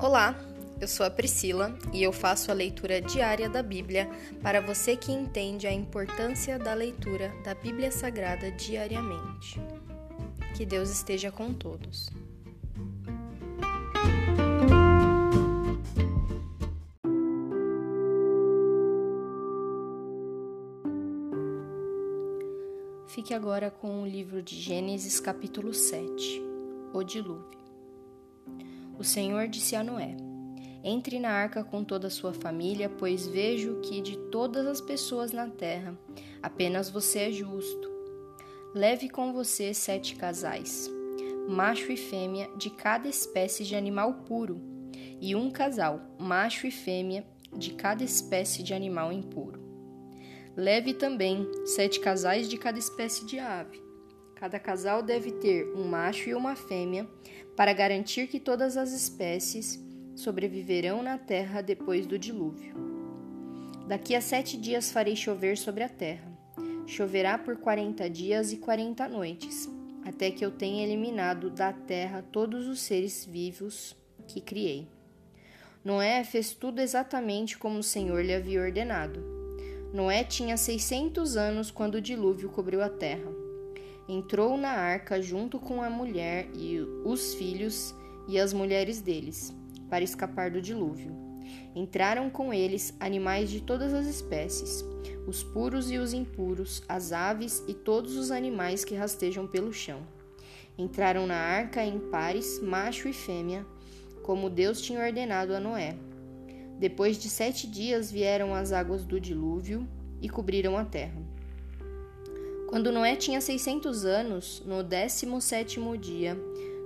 Olá, eu sou a Priscila e eu faço a leitura diária da Bíblia para você que entende a importância da leitura da Bíblia Sagrada diariamente. Que Deus esteja com todos. Fique agora com o livro de Gênesis, capítulo 7 O Dilúvio. O Senhor disse a Noé: Entre na arca com toda a sua família, pois vejo que de todas as pessoas na terra, apenas você é justo. Leve com você sete casais, macho e fêmea de cada espécie de animal puro, e um casal, macho e fêmea de cada espécie de animal impuro. Leve também sete casais de cada espécie de ave. Cada casal deve ter um macho e uma fêmea, para garantir que todas as espécies sobreviverão na terra depois do dilúvio. Daqui a sete dias farei chover sobre a terra. Choverá por quarenta dias e quarenta noites, até que eu tenha eliminado da terra todos os seres vivos que criei. Noé fez tudo exatamente como o Senhor lhe havia ordenado. Noé tinha 600 anos quando o dilúvio cobriu a terra. Entrou na arca junto com a mulher e os filhos e as mulheres deles, para escapar do dilúvio. Entraram com eles animais de todas as espécies, os puros e os impuros, as aves e todos os animais que rastejam pelo chão. Entraram na arca em pares, macho e fêmea, como Deus tinha ordenado a Noé. Depois de sete dias vieram as águas do dilúvio e cobriram a terra. Quando Noé tinha seiscentos anos, no décimo sétimo dia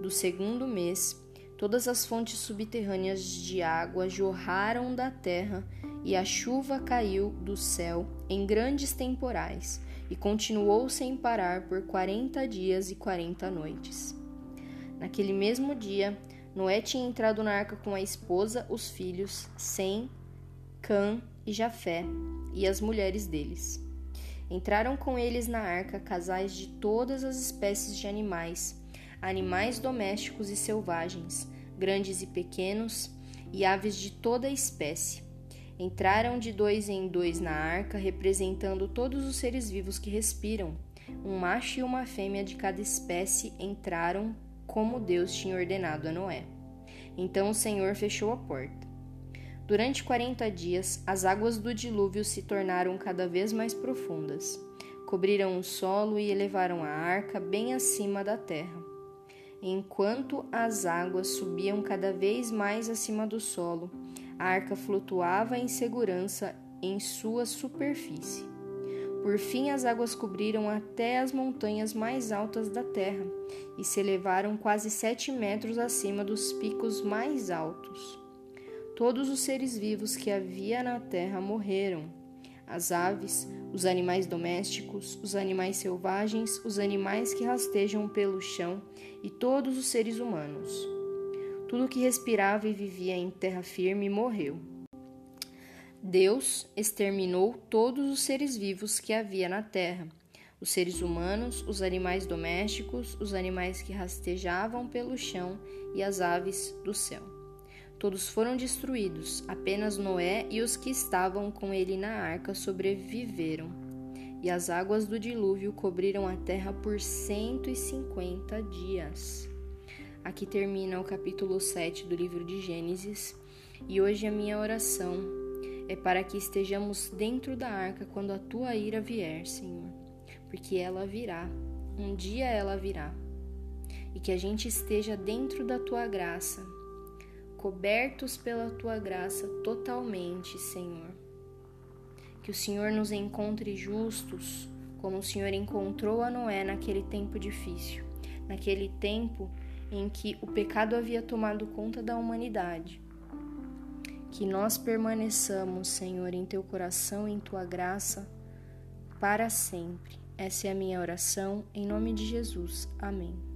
do segundo mês, todas as fontes subterrâneas de água jorraram da terra e a chuva caiu do céu em grandes temporais e continuou sem parar por quarenta dias e quarenta noites. Naquele mesmo dia, Noé tinha entrado na arca com a esposa, os filhos, Sem, Cã e Jafé, e as mulheres deles. Entraram com eles na arca casais de todas as espécies de animais, animais domésticos e selvagens, grandes e pequenos, e aves de toda espécie. Entraram de dois em dois na arca, representando todos os seres vivos que respiram. Um macho e uma fêmea de cada espécie entraram como Deus tinha ordenado a Noé. Então o Senhor fechou a porta. Durante quarenta dias, as águas do dilúvio se tornaram cada vez mais profundas, cobriram o solo e elevaram a arca bem acima da terra. Enquanto as águas subiam cada vez mais acima do solo, a arca flutuava em segurança em sua superfície. Por fim, as águas cobriram até as montanhas mais altas da terra e se elevaram quase sete metros acima dos picos mais altos. Todos os seres vivos que havia na terra morreram: as aves, os animais domésticos, os animais selvagens, os animais que rastejam pelo chão e todos os seres humanos. Tudo que respirava e vivia em terra firme morreu. Deus exterminou todos os seres vivos que havia na terra: os seres humanos, os animais domésticos, os animais que rastejavam pelo chão e as aves do céu. Todos foram destruídos, apenas Noé e os que estavam com ele na arca sobreviveram. E as águas do dilúvio cobriram a terra por 150 dias. Aqui termina o capítulo 7 do livro de Gênesis, e hoje a minha oração é para que estejamos dentro da arca quando a tua ira vier, Senhor, porque ela virá, um dia ela virá, e que a gente esteja dentro da tua graça, cobertos pela tua graça totalmente, Senhor. Que o Senhor nos encontre justos, como o Senhor encontrou a Noé naquele tempo difícil, naquele tempo em que o pecado havia tomado conta da humanidade que nós permaneçamos, Senhor, em teu coração, em tua graça, para sempre. Essa é a minha oração, em nome de Jesus. Amém.